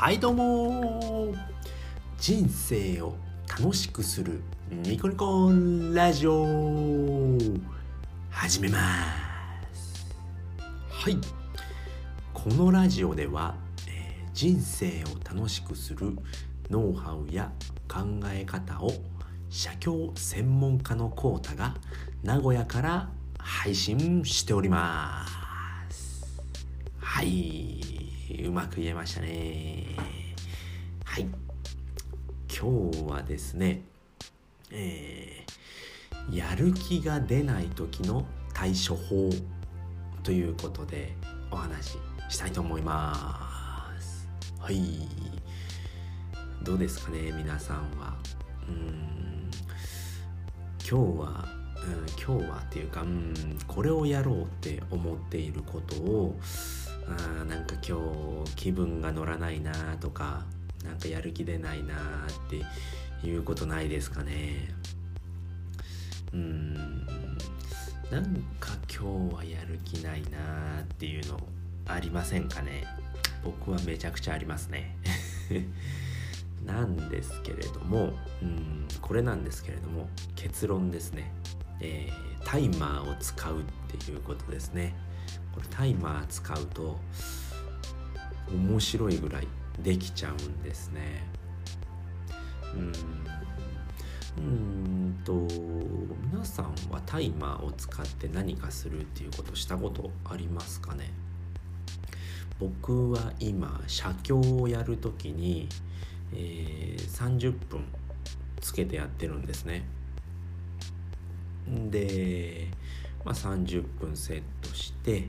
はいどうも。人生を楽しくするニコニコラジオ。始めます。はい。このラジオでは、えー、人生を楽しくするノウハウや考え方を写経専門家のコータが名古屋から配信しております。はい。うまく言えましたね。はい。今日はですねえー、やる気が出ない時の対処法ということでお話ししたいと思います。はい。どうですかね皆さんは。うん。今日は、うん、今日はっていうか、うん、これをやろうって思っていることをあなんか今日気分が乗らないなとかなんかやる気出ないなっていうことないですかね。うん。なんか今日はやる気ないなっていうのありませんかね。僕はめちゃくちゃありますね。なんですけれどもうんこれなんですけれども結論ですね、えー、タイマーを使うっていうことですね。これタイマー使うと面白いぐらいできちゃうんですね。うん。うんと皆さんはタイマーを使って何かするっていうことしたことありますかね？僕は今写経をやるときに、えー、30分つけてやってるんですね。で、まあ、30分セットして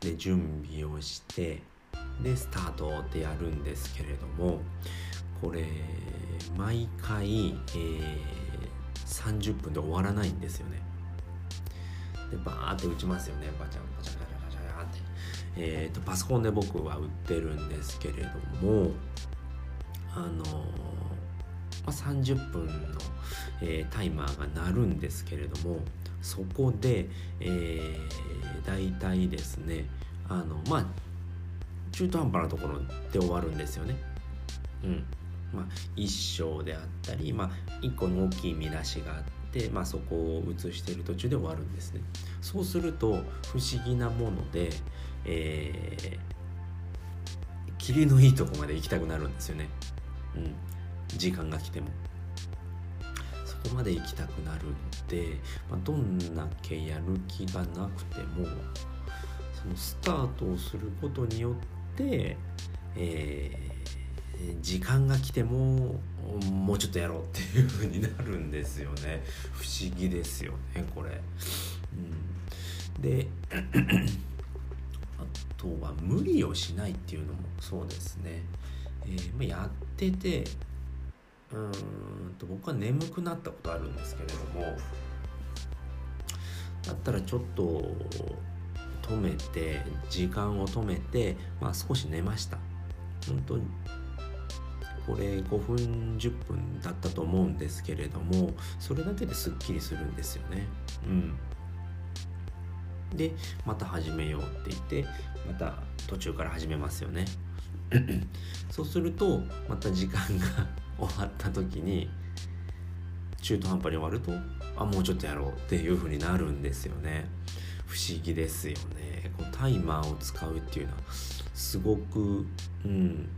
で準備をしてでスタートってやるんですけれどもこれ毎回、えー、30分で終わらないんですよね。でバーって打ちますよね。バチャンバチャンバチャンバチャンって。えーと、パソコンで僕は打ってるんですけれどもあのー、まあ、30分の、えー、タイマーが鳴るんですけれどもそこで、えー、大体ですねあのまあ中途半端なところで終わるんですよね。うんまあ、一章であったり、まあ、一個の大きい見出しがあって、まあ、そこを写している途中で終わるんですね。そうすると不思議なもので、えー、霧のいいとこまで行きたくなるんですよね。うん、時間が来ても。そこまで行きたくなるので、まあ、どんだけやる気がなくてもそのスタートをすることによって、えー、時間が来てももうちょっとやろうっていう風になるんですよね不思議ですよねこれ。うん、であとは無理をしないっていうのもそうですね。えーま、やっててうんと僕は眠くなったことあるんですけれどもだったらちょっと止めて時間を止めて、まあ、少し寝ました。本当に。これ5分10分だったと思うんですけれどもそれだけですっきりするんですよね。うん。でまた始めようって言ってまた途中から始めますよね。そうするとまた時間が終わった時に中途半端に終わるとあもうちょっとやろうっていう風になるんですよね。不思議ですよね。このタイマーを使うっていうのはすごくうん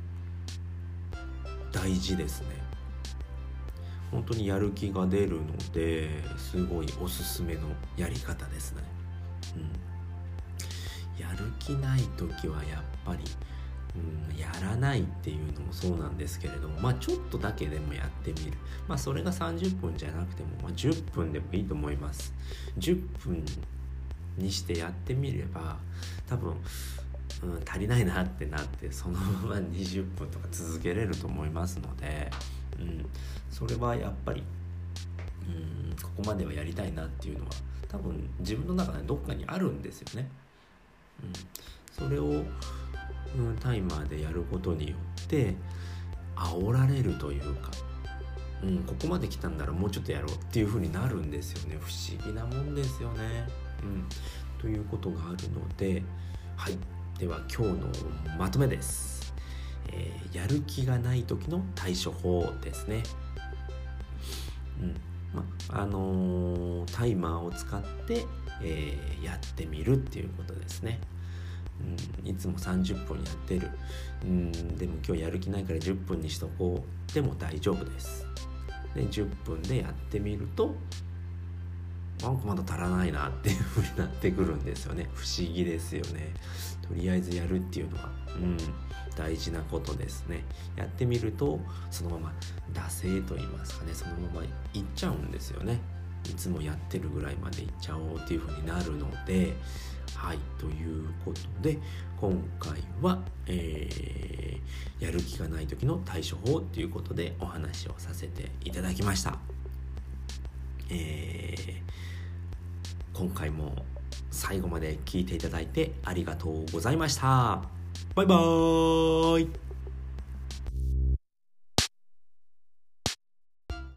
大事ですね。本当にやる気が出るのですごいおすすめのやり方ですね、うん、やる気ない時はやっぱりやらないっていうのもそうなんですけれどもまあちょっとだけでもやってみるまあそれが30分じゃなくても、まあ、10分でもいいと思います10分にしてやってみれば多分、うん、足りないなってなってそのまま20分とか続けれると思いますので、うん、それはやっぱり、うん、ここまではやりたいなっていうのは多分自分の中でどっかにあるんですよね。うん、それをうん、タイマーでやることによって煽られるというか、うん、ここまで来たんならもうちょっとやろうっていう風になるんですよね不思議なもんですよね。うん、ということがあるのではいでは今日のまとめです。えー、やる気がない時の対処法ですね。うんまあのー、タイマーを使って、えー、やってみるっていうことですね。いつも30分やってる、うん、でも今日やる気ないから10分にしとこう。でも大丈夫です。で10分でやってみるとなんかまだ足らないなっていう風になってくるんですよね。不思議ですよね。とりあえずやるっていうのはうん大事なことですね。やってみるとそのまま惰性と言いますかねそのままいっちゃうんですよね。いつもやってるぐらいまでいっちゃおうっていう風になるのではいということで今回は、えー、やる気がない時の対処法っていうことでお話をさせていただきました。えー、今回も最後まで聞いていただいてありがとうございました。バイバーイ